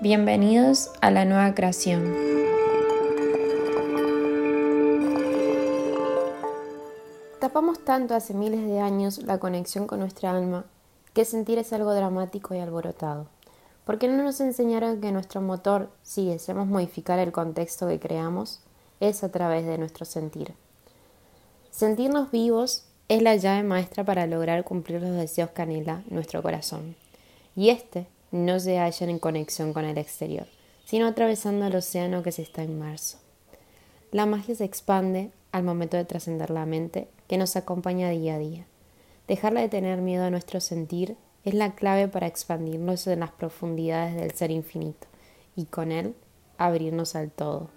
Bienvenidos a la nueva creación. Tapamos tanto hace miles de años la conexión con nuestra alma que sentir es algo dramático y alborotado. ¿Por qué no nos enseñaron que nuestro motor, si deseamos modificar el contexto que creamos, es a través de nuestro sentir? Sentirnos vivos es la llave maestra para lograr cumplir los deseos que anhela nuestro corazón. Y este no se hallan en conexión con el exterior, sino atravesando el océano que se está inmerso. La magia se expande al momento de trascender la mente que nos acompaña día a día. Dejarle de tener miedo a nuestro sentir es la clave para expandirnos en las profundidades del ser infinito y con él abrirnos al todo.